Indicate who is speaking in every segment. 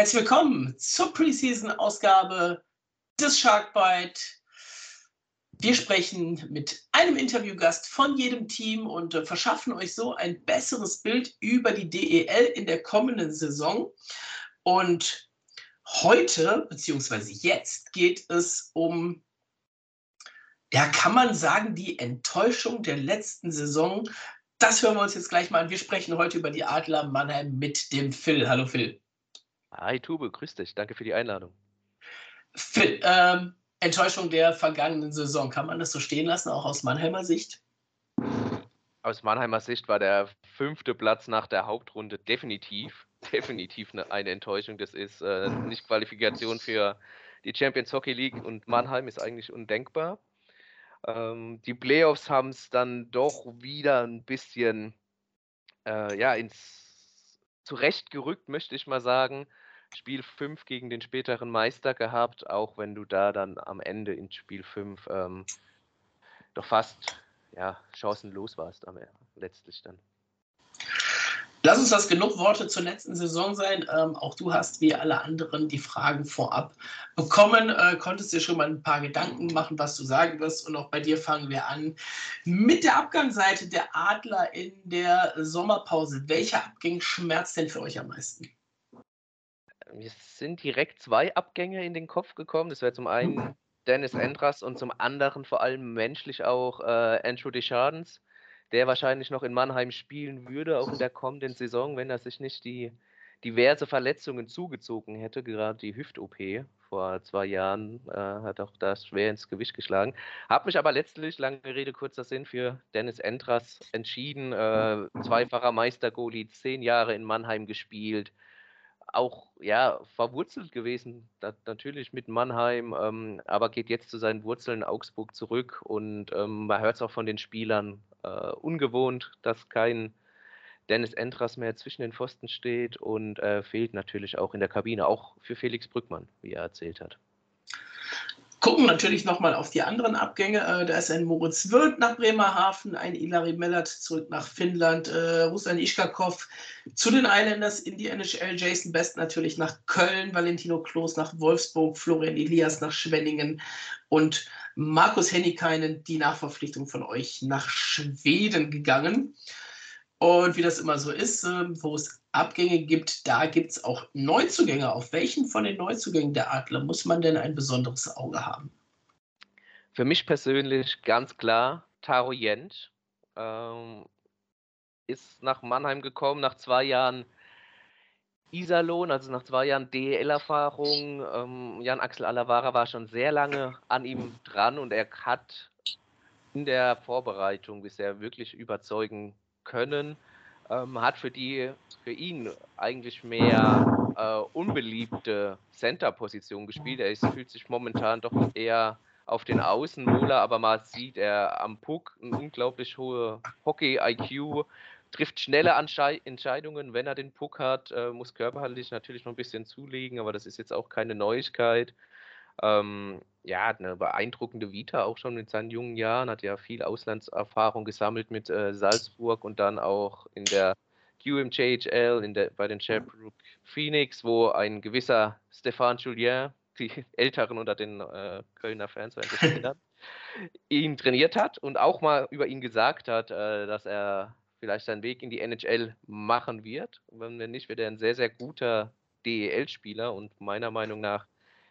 Speaker 1: Herzlich willkommen zur Preseason-Ausgabe des Sharkbite. Wir sprechen mit einem Interviewgast von jedem Team und äh, verschaffen euch so ein besseres Bild über die DEL in der kommenden Saison. Und heute, beziehungsweise jetzt, geht es um, ja, kann man sagen, die Enttäuschung der letzten Saison. Das hören wir uns jetzt gleich mal an. Wir sprechen heute über die Adler Mannheim mit dem Phil. Hallo Phil.
Speaker 2: Hi Tube, grüß dich. Danke für die Einladung.
Speaker 1: Phil, ähm, Enttäuschung der vergangenen Saison, kann man das so stehen lassen, auch aus Mannheimer Sicht?
Speaker 2: Aus Mannheimer Sicht war der fünfte Platz nach der Hauptrunde definitiv, definitiv eine, eine Enttäuschung. Das ist äh, nicht Qualifikation für die Champions Hockey League und Mannheim ist eigentlich undenkbar. Ähm, die Playoffs haben es dann doch wieder ein bisschen äh, ja, ins zurechtgerückt, möchte ich mal sagen. Spiel 5 gegen den späteren Meister gehabt, auch wenn du da dann am Ende in Spiel 5 ähm, doch fast ja, chancenlos warst am letztlich dann.
Speaker 1: Lass uns das genug Worte zur letzten Saison sein. Ähm, auch du hast wie alle anderen die Fragen vorab bekommen. Äh, konntest dir schon mal ein paar Gedanken machen, was du sagen wirst. Und auch bei dir fangen wir an mit der Abgangsseite der Adler in der Sommerpause. Welcher Abgang schmerzt denn für euch am meisten?
Speaker 2: Mir sind direkt zwei Abgänge in den Kopf gekommen. Das wäre zum einen Dennis Endras und zum anderen vor allem menschlich auch äh, Andrew Deschardens der wahrscheinlich noch in Mannheim spielen würde, auch in der kommenden Saison, wenn er sich nicht die diverse Verletzungen zugezogen hätte, gerade die Hüft-OP vor zwei Jahren äh, hat auch das schwer ins Gewicht geschlagen. Habe mich aber letztlich, lange Rede, kurzer Sinn, für Dennis Entras entschieden. Äh, zweifacher Meistergoalie, zehn Jahre in Mannheim gespielt. Auch ja, verwurzelt gewesen, da, natürlich mit Mannheim, ähm, aber geht jetzt zu seinen Wurzeln Augsburg zurück und ähm, man hört es auch von den Spielern, äh, ungewohnt, dass kein Dennis Entras mehr zwischen den Pfosten steht und äh, fehlt natürlich auch in der Kabine, auch für Felix Brückmann, wie er erzählt hat.
Speaker 1: Gucken natürlich nochmal auf die anderen Abgänge. Äh, da ist ein Moritz Wirth nach Bremerhaven, ein Ilari Mellert zurück nach Finnland, äh, Ruslan Ischkakov zu den Islanders in die NHL, Jason Best natürlich nach Köln, Valentino Kloß nach Wolfsburg, Florian Elias nach Schwenningen und Markus Hennikainen, die Nachverpflichtung von euch nach Schweden gegangen. Und wie das immer so ist, äh, wo es Abgänge gibt, da gibt es auch Neuzugänge. Auf welchen von den Neuzugängen der Adler muss man denn ein besonderes Auge haben?
Speaker 2: Für mich persönlich ganz klar Taro Jent ähm, ist nach Mannheim gekommen, nach zwei Jahren Iserlohn, also nach zwei Jahren DEL-Erfahrung. Ähm, Jan-Axel Alavara war schon sehr lange an ihm dran und er hat in der Vorbereitung bisher wirklich überzeugen können. Ähm, hat für die, für ihn eigentlich mehr äh, unbeliebte Center-Position gespielt. Er ist, fühlt sich momentan doch eher auf den Außen wohler, aber man sieht er am Puck eine unglaublich hohe Hockey-IQ, trifft schnelle Anschei Entscheidungen, wenn er den Puck hat, äh, muss körperlich natürlich noch ein bisschen zulegen, aber das ist jetzt auch keine Neuigkeit. Ähm, ja, hat eine beeindruckende Vita auch schon in seinen jungen Jahren, hat ja viel Auslandserfahrung gesammelt mit äh, Salzburg und dann auch in der QMJHL, in der, bei den Sherbrooke Phoenix, wo ein gewisser Stéphane Julien, die Älteren unter den äh, Kölner Fans werden ihn trainiert hat und auch mal über ihn gesagt hat, äh, dass er vielleicht seinen Weg in die NHL machen wird. Wenn nicht, wird er ein sehr, sehr guter DEL-Spieler und meiner Meinung nach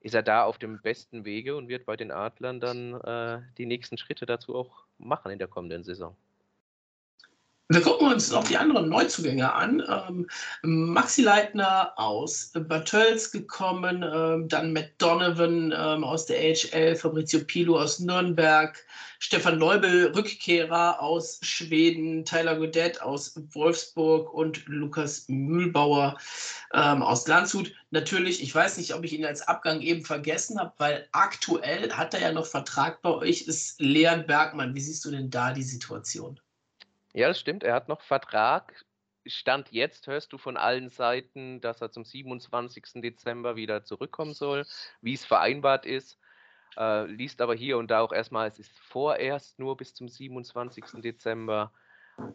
Speaker 2: ist er da auf dem besten Wege und wird bei den Adlern dann äh, die nächsten Schritte dazu auch machen in der kommenden Saison.
Speaker 1: Wir gucken uns noch die anderen Neuzugänge an. Ähm, Maxi Leitner aus Bad gekommen, ähm, dann Matt Donovan ähm, aus der AHL, Fabrizio Pilo aus Nürnberg, Stefan Leubel, Rückkehrer aus Schweden, Tyler Godet aus Wolfsburg und Lukas Mühlbauer ähm, aus Landshut. Natürlich, ich weiß nicht, ob ich ihn als Abgang eben vergessen habe, weil aktuell hat er ja noch Vertrag bei euch, ist Leon Bergmann. Wie siehst du denn da die Situation?
Speaker 2: Ja, das stimmt. Er hat noch Vertrag. Stand jetzt hörst du von allen Seiten, dass er zum 27. Dezember wieder zurückkommen soll, wie es vereinbart ist. Äh, liest aber hier und da auch erstmal, es ist vorerst nur bis zum 27. Dezember.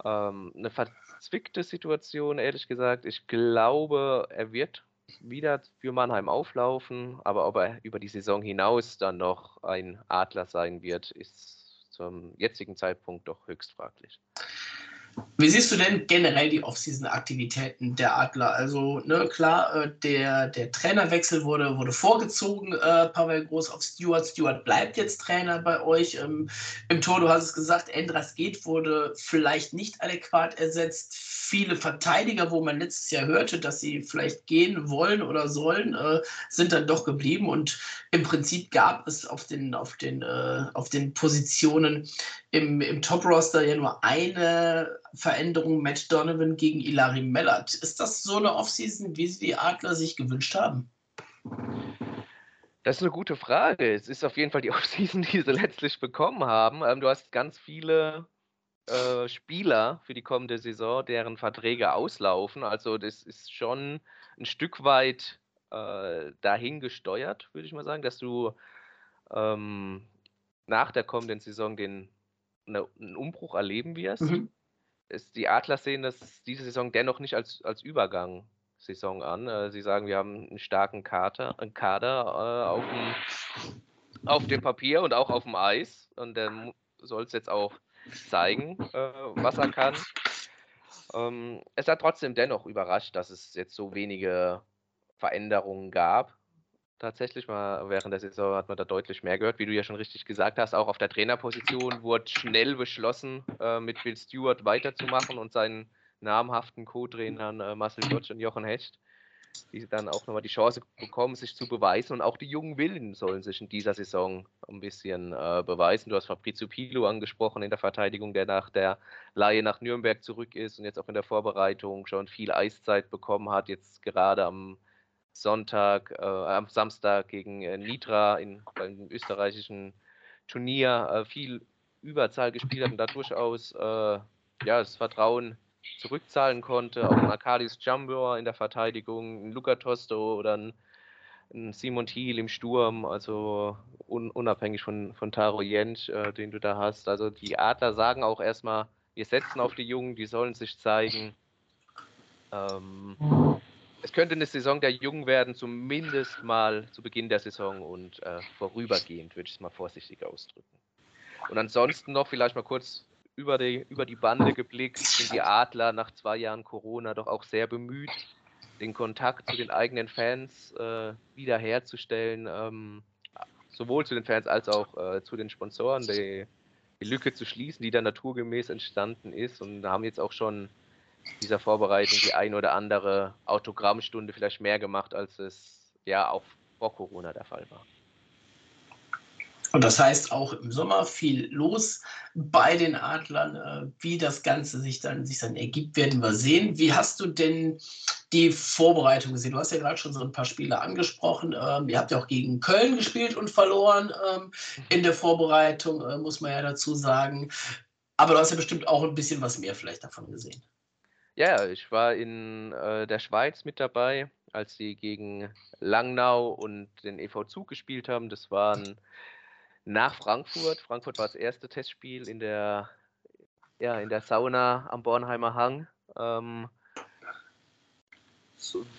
Speaker 2: Ähm, eine verzwickte Situation, ehrlich gesagt. Ich glaube, er wird wieder für Mannheim auflaufen, aber ob er über die Saison hinaus dann noch ein Adler sein wird, ist zum jetzigen Zeitpunkt doch höchst fraglich.
Speaker 1: Wie siehst du denn generell die Offseason-Aktivitäten der Adler? Also, ne, klar, äh, der, der Trainerwechsel wurde, wurde vorgezogen, äh, Pavel Groß auf Stewart. Stewart bleibt jetzt Trainer bei euch. Ähm, Im Tor, du hast es gesagt, Endras geht, wurde vielleicht nicht adäquat ersetzt. Viele Verteidiger, wo man letztes Jahr hörte, dass sie vielleicht gehen wollen oder sollen, äh, sind dann doch geblieben. Und im Prinzip gab es auf den, auf den, äh, auf den Positionen im, im Top-Roster ja nur eine Veränderung Matt Donovan gegen Ilari Mellert. Ist das so eine Offseason, wie sie die Adler sich gewünscht haben?
Speaker 2: Das ist eine gute Frage. Es ist auf jeden Fall die Offseason, die sie letztlich bekommen haben. Ähm, du hast ganz viele äh, Spieler für die kommende Saison, deren Verträge auslaufen. Also das ist schon ein Stück weit äh, dahin gesteuert, würde ich mal sagen, dass du ähm, nach der kommenden Saison den, eine, einen Umbruch erleben wirst. Mhm es, die Adler sehen das diese Saison dennoch nicht als, als Übergangssaison an. Äh, sie sagen, wir haben einen starken Kater, einen Kader äh, auf, dem, auf dem Papier und auch auf dem Eis. Und der soll es jetzt auch zeigen, äh, was er kann. Ähm, es hat trotzdem dennoch überrascht, dass es jetzt so wenige Veränderungen gab tatsächlich mal während der Saison hat man da deutlich mehr gehört. Wie du ja schon richtig gesagt hast, auch auf der Trainerposition wurde schnell beschlossen, äh, mit Bill Stewart weiterzumachen und seinen namhaften Co-Trainern äh, Marcel Gottsch und Jochen Hecht, die dann auch nochmal die Chance bekommen, sich zu beweisen. Und auch die jungen Willen sollen sich in dieser Saison ein bisschen äh, beweisen. Du hast Fabrizio Pilo angesprochen in der Verteidigung, der nach der Laie nach Nürnberg zurück ist und jetzt auch in der Vorbereitung schon viel Eiszeit bekommen hat, jetzt gerade am Sonntag, äh, am Samstag gegen äh, Nitra in, beim österreichischen Turnier äh, viel Überzahl gespielt hat und da durchaus äh, ja, das Vertrauen zurückzahlen konnte. Auch ein Arkadis Jambor in der Verteidigung, ein Luca Tosto oder ein, ein Simon Thiel im Sturm, also un, unabhängig von, von Taro Jentsch, äh, den du da hast. Also die Adler sagen auch erstmal, wir setzen auf die Jungen, die sollen sich zeigen. Ähm, es könnte eine Saison der Jungen werden, zumindest mal zu Beginn der Saison und äh, vorübergehend, würde ich es mal vorsichtig ausdrücken. Und ansonsten noch vielleicht mal kurz über die, über die Bande geblickt, sind die Adler nach zwei Jahren Corona doch auch sehr bemüht, den Kontakt zu den eigenen Fans äh, wiederherzustellen, ähm, sowohl zu den Fans als auch äh, zu den Sponsoren, die, die Lücke zu schließen, die da naturgemäß entstanden ist und haben jetzt auch schon dieser Vorbereitung die ein oder andere Autogrammstunde vielleicht mehr gemacht, als es ja auch vor Corona der Fall war.
Speaker 1: Und das heißt auch im Sommer viel los bei den Adlern. Äh, wie das Ganze sich dann, sich dann ergibt, werden wir sehen. Wie hast du denn die Vorbereitung gesehen? Du hast ja gerade schon so ein paar Spiele angesprochen. Ähm, ihr habt ja auch gegen Köln gespielt und verloren ähm, in der Vorbereitung, äh, muss man ja dazu sagen. Aber du hast ja bestimmt auch ein bisschen was mehr vielleicht davon gesehen.
Speaker 2: Ja, ich war in äh, der Schweiz mit dabei, als sie gegen Langnau und den EV Zug gespielt haben. Das waren nach Frankfurt. Frankfurt war das erste Testspiel in der, ja, in der Sauna am Bornheimer Hang. Ähm,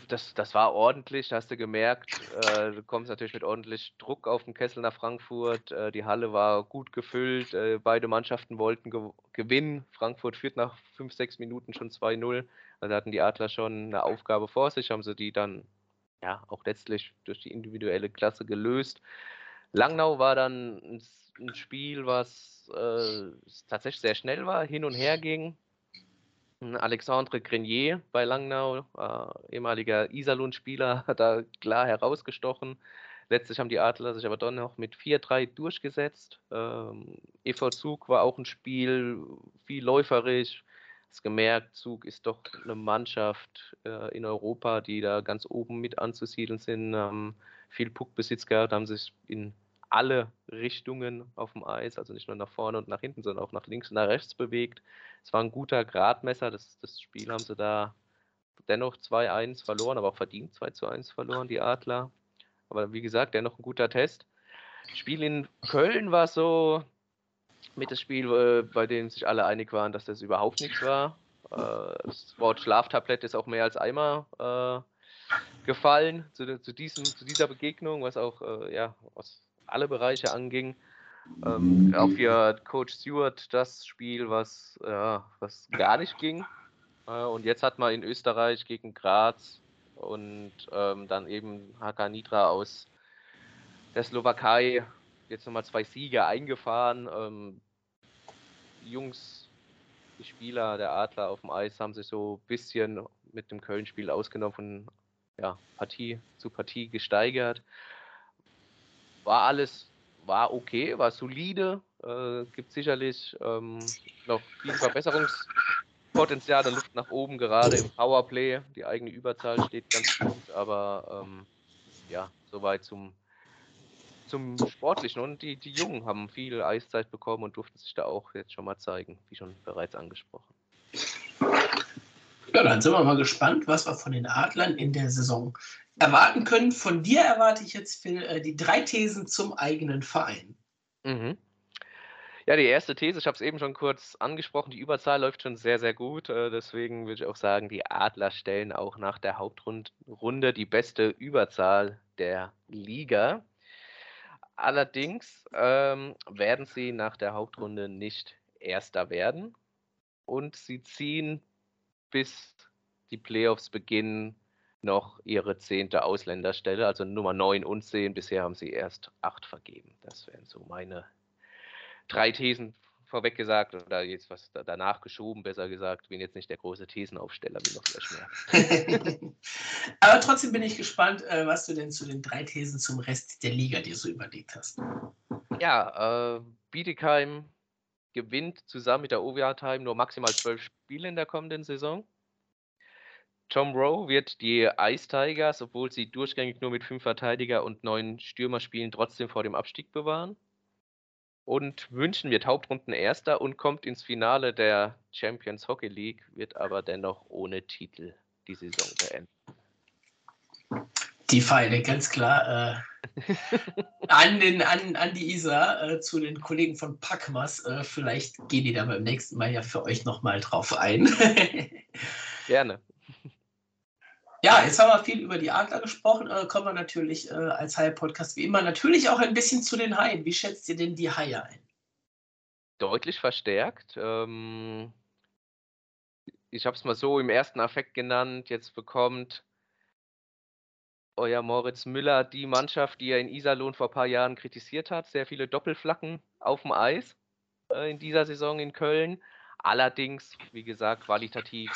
Speaker 2: das, das war ordentlich, hast du gemerkt. Äh, du kommst natürlich mit ordentlich Druck auf den Kessel nach Frankfurt. Äh, die Halle war gut gefüllt. Äh, beide Mannschaften wollten ge gewinnen. Frankfurt führt nach 5, 6 Minuten schon 2-0. Also hatten die Adler schon eine Aufgabe vor sich, haben sie die dann ja auch letztlich durch die individuelle Klasse gelöst. Langnau war dann ein, ein Spiel, was äh, tatsächlich sehr schnell war, hin und her ging Alexandre Grenier bei Langnau, äh, ehemaliger Iserlohn-Spieler, hat da klar herausgestochen. Letztlich haben die Adler sich aber dann noch mit 4-3 durchgesetzt. Ähm, EV Zug war auch ein Spiel, viel läuferisch. Das gemerkt, Zug ist doch eine Mannschaft äh, in Europa, die da ganz oben mit anzusiedeln sind. Ähm, viel Puckbesitz gehabt, haben sich in alle Richtungen auf dem Eis, also nicht nur nach vorne und nach hinten, sondern auch nach links und nach rechts bewegt. Es war ein guter Gradmesser. Das, das Spiel haben sie da dennoch 2-1 verloren, aber auch verdient 2-1 verloren, die Adler. Aber wie gesagt, dennoch ein guter Test. Spiel in Köln war so mit das Spiel, äh, bei dem sich alle einig waren, dass das überhaupt nichts war. Äh, das Wort Schlaftablett ist auch mehr als einmal äh, gefallen zu, zu, diesem, zu dieser Begegnung, was auch ja, was alle Bereiche anging. Ähm, auch für Coach Stewart das Spiel, was, ja, was gar nicht ging. Äh, und jetzt hat man in Österreich gegen Graz und ähm, dann eben Haka Nitra aus der Slowakei jetzt nochmal zwei Siege eingefahren. Ähm, Jungs, die Spieler der Adler auf dem Eis haben sich so ein bisschen mit dem Köln-Spiel ausgenommen von ja, Partie zu Partie gesteigert. War alles, war okay, war solide. Äh, gibt sicherlich ähm, noch viel Verbesserungspotenzial, der Luft nach oben, gerade im Powerplay. Die eigene Überzahl steht ganz gut, aber ähm, ja, soweit zum, zum Sportlichen. Und die, die Jungen haben viel Eiszeit bekommen und durften sich da auch jetzt schon mal zeigen, wie schon bereits angesprochen.
Speaker 1: Ja, dann sind wir mal gespannt, was wir von den Adlern in der Saison erwarten können. Von dir erwarte ich jetzt, Phil, äh, die drei Thesen zum eigenen Verein.
Speaker 2: Mhm. Ja, die erste These, ich habe es eben schon kurz angesprochen, die Überzahl läuft schon sehr, sehr gut. Äh, deswegen würde ich auch sagen, die Adler stellen auch nach der Hauptrunde die beste Überzahl der Liga. Allerdings ähm, werden sie nach der Hauptrunde nicht Erster werden und sie ziehen bis die Playoffs beginnen, noch ihre zehnte Ausländerstelle, also Nummer 9 und 10. Bisher haben sie erst acht vergeben. Das wären so meine drei Thesen vorweg gesagt oder jetzt was danach geschoben, besser gesagt. Bin jetzt nicht der große Thesenaufsteller, wie noch vielleicht
Speaker 1: mehr. Aber trotzdem bin ich gespannt, äh, was du denn zu den drei Thesen zum Rest der Liga dir so überlegt hast.
Speaker 2: Ja, äh, Bietigheim gewinnt zusammen mit der OVA Time nur maximal zwölf Spiele in der kommenden Saison. Tom Rowe wird die Ice Tigers, obwohl sie durchgängig nur mit fünf Verteidiger und neun Stürmer spielen, trotzdem vor dem Abstieg bewahren. Und München wird Hauptrunden Erster und kommt ins Finale der Champions Hockey League, wird aber dennoch ohne Titel die Saison beenden.
Speaker 1: Die Pfeile, ganz klar. Äh, an, den, an, an die Isar, äh, zu den Kollegen von Packmas. Äh, vielleicht gehen die da beim nächsten Mal ja für euch nochmal drauf ein.
Speaker 2: Gerne.
Speaker 1: Ja, jetzt haben wir viel über die Adler gesprochen. Äh, kommen wir natürlich äh, als Haie-Podcast wie immer natürlich auch ein bisschen zu den Haien. Wie schätzt ihr denn die Haie ein?
Speaker 2: Deutlich verstärkt. Ähm, ich habe es mal so im ersten Affekt genannt. Jetzt bekommt euer Moritz Müller die Mannschaft, die er in Iserlohn vor ein paar Jahren kritisiert hat. Sehr viele Doppelflacken auf dem Eis äh, in dieser Saison in Köln. Allerdings, wie gesagt, qualitativ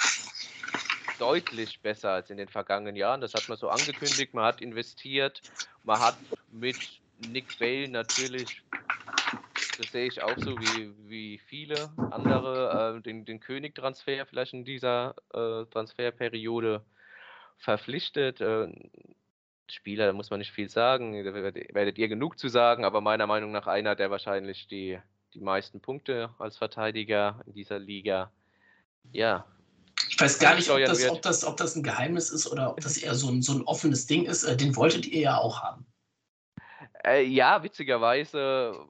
Speaker 2: deutlich besser als in den vergangenen Jahren. Das hat man so angekündigt. Man hat investiert. Man hat mit Nick Bale natürlich, das sehe ich auch so wie, wie viele andere, äh, den, den König-Transfer vielleicht in dieser äh, Transferperiode verpflichtet. Äh, Spieler, da muss man nicht viel sagen, da werdet ihr genug zu sagen, aber meiner Meinung nach einer, der wahrscheinlich die, die meisten Punkte als Verteidiger in dieser Liga, ja.
Speaker 1: Ich weiß gar nicht, ob das, ob, das, ob das ein Geheimnis ist oder ob das eher so ein, so ein offenes Ding ist. Äh, den wolltet ihr ja auch haben.
Speaker 2: Äh, ja, witzigerweise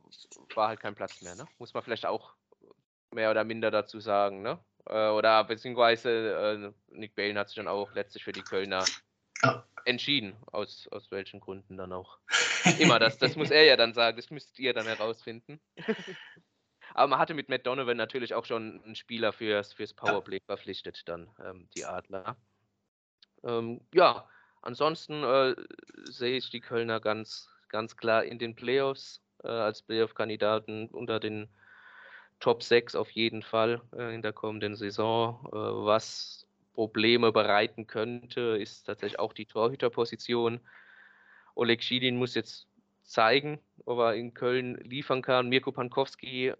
Speaker 2: war halt kein Platz mehr, ne? Muss man vielleicht auch mehr oder minder dazu sagen, ne? Äh, oder beziehungsweise äh, Nick Balen hat sich dann auch letztlich für die Kölner ja. entschieden, aus, aus welchen Gründen dann auch. Immer, das, das muss er ja dann sagen, das müsst ihr dann herausfinden. Aber man hatte mit Matt Donovan natürlich auch schon einen Spieler fürs, fürs Powerplay verpflichtet, dann ähm, die Adler. Ähm, ja, ansonsten äh, sehe ich die Kölner ganz, ganz klar in den Playoffs äh, als Playoff-Kandidaten unter den Top 6 auf jeden Fall äh, in der kommenden Saison. Äh, was Probleme bereiten könnte, ist tatsächlich auch die Torhüterposition. Oleg Schilin muss jetzt zeigen, ob er in Köln liefern kann. Mirko Pankowski,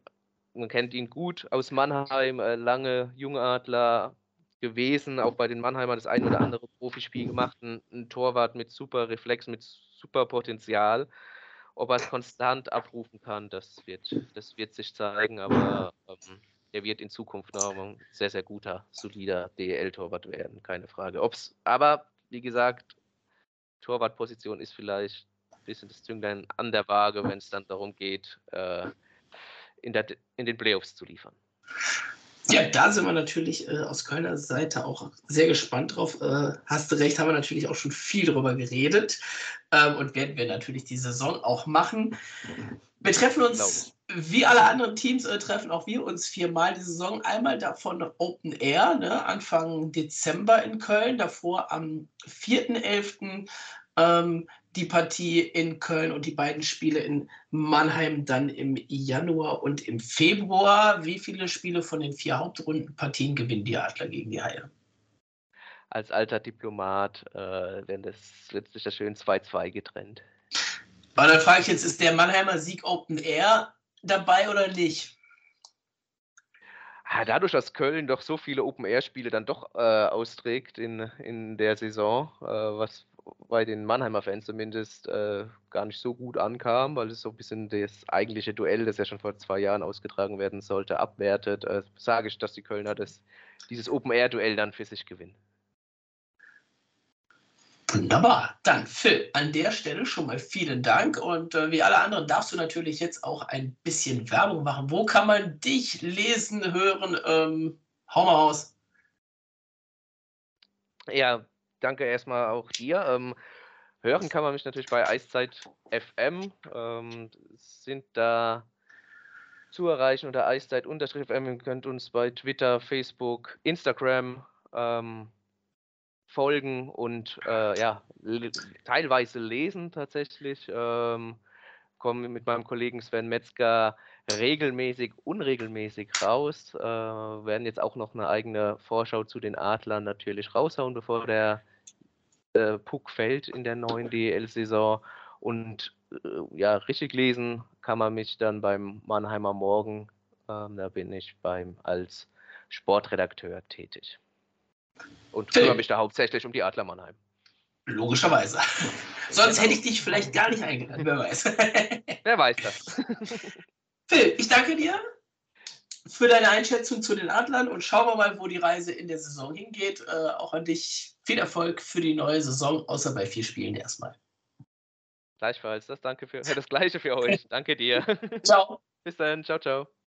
Speaker 2: man kennt ihn gut aus Mannheim, äh, lange Jungadler gewesen, auch bei den Mannheimern das ein oder andere Profispiel gemacht, ein, ein Torwart mit super Reflex, mit super Potenzial. Ob er es konstant abrufen kann, das wird, das wird sich zeigen, aber ähm, der wird in Zukunft noch ein sehr, sehr guter, solider DEL-Torwart werden, keine Frage. Ob's, aber wie gesagt, Torwartposition ist vielleicht ein bisschen das Zünglein an der Waage, wenn es dann darum geht, äh, in, der, in den Playoffs zu liefern.
Speaker 1: Ja, da sind wir natürlich äh, aus Kölner Seite auch sehr gespannt drauf. Äh, hast du recht, haben wir natürlich auch schon viel darüber geredet ähm, und werden wir natürlich die Saison auch machen. Wir treffen uns, wie alle anderen Teams, äh, treffen auch wir uns viermal die Saison. Einmal davon Open Air, ne, Anfang Dezember in Köln, davor am 4.11. Ähm, die Partie in Köln und die beiden Spiele in Mannheim dann im Januar und im Februar. Wie viele Spiele von den vier Hauptrundenpartien gewinnen die Adler gegen die Haie?
Speaker 2: Als alter Diplomat äh, werden das letztlich das schön 2-2 getrennt.
Speaker 1: Aber dann frage ich jetzt, ist der Mannheimer Sieg Open Air dabei oder nicht?
Speaker 2: Dadurch, dass Köln doch so viele Open-Air-Spiele dann doch äh, austrägt in, in der Saison, äh, was bei den Mannheimer Fans zumindest äh, gar nicht so gut ankam, weil es so ein bisschen das eigentliche Duell, das ja schon vor zwei Jahren ausgetragen werden sollte, abwertet, äh, sage ich, dass die Kölner das, dieses Open-Air-Duell dann für sich gewinnen.
Speaker 1: Wunderbar. Dann, Phil, an der Stelle schon mal vielen Dank. Und äh, wie alle anderen darfst du natürlich jetzt auch ein bisschen Werbung machen. Wo kann man dich lesen, hören? Ähm, hau mal raus.
Speaker 2: Ja, danke erstmal auch dir. Ähm, hören kann man mich natürlich bei Eiszeit FM. Ähm, sind da zu erreichen unter Eiszeit-FM. Ihr könnt uns bei Twitter, Facebook, Instagram ähm, folgen und äh, ja, teilweise lesen tatsächlich. Ähm, komme mit meinem Kollegen Sven Metzger regelmäßig, unregelmäßig raus. Äh, werden jetzt auch noch eine eigene Vorschau zu den Adlern natürlich raushauen, bevor der äh, Puck fällt in der neuen DL-Saison. Und äh, ja, richtig lesen kann man mich dann beim Mannheimer Morgen. Ähm, da bin ich beim als Sportredakteur tätig. Und kümmere mich da hauptsächlich um die Adler Mannheim.
Speaker 1: Logischerweise. Sonst hätte ich dich vielleicht gar nicht eingeladen, wer weiß.
Speaker 2: wer weiß das.
Speaker 1: Phil, ich danke dir für deine Einschätzung zu den Adlern und schauen wir mal, wo die Reise in der Saison hingeht. Äh, auch an dich viel Erfolg für die neue Saison, außer bei vier Spielen erstmal.
Speaker 2: Gleichfalls, das danke für das gleiche für euch. Danke dir.
Speaker 1: Ciao.
Speaker 2: Bis dann, ciao, ciao.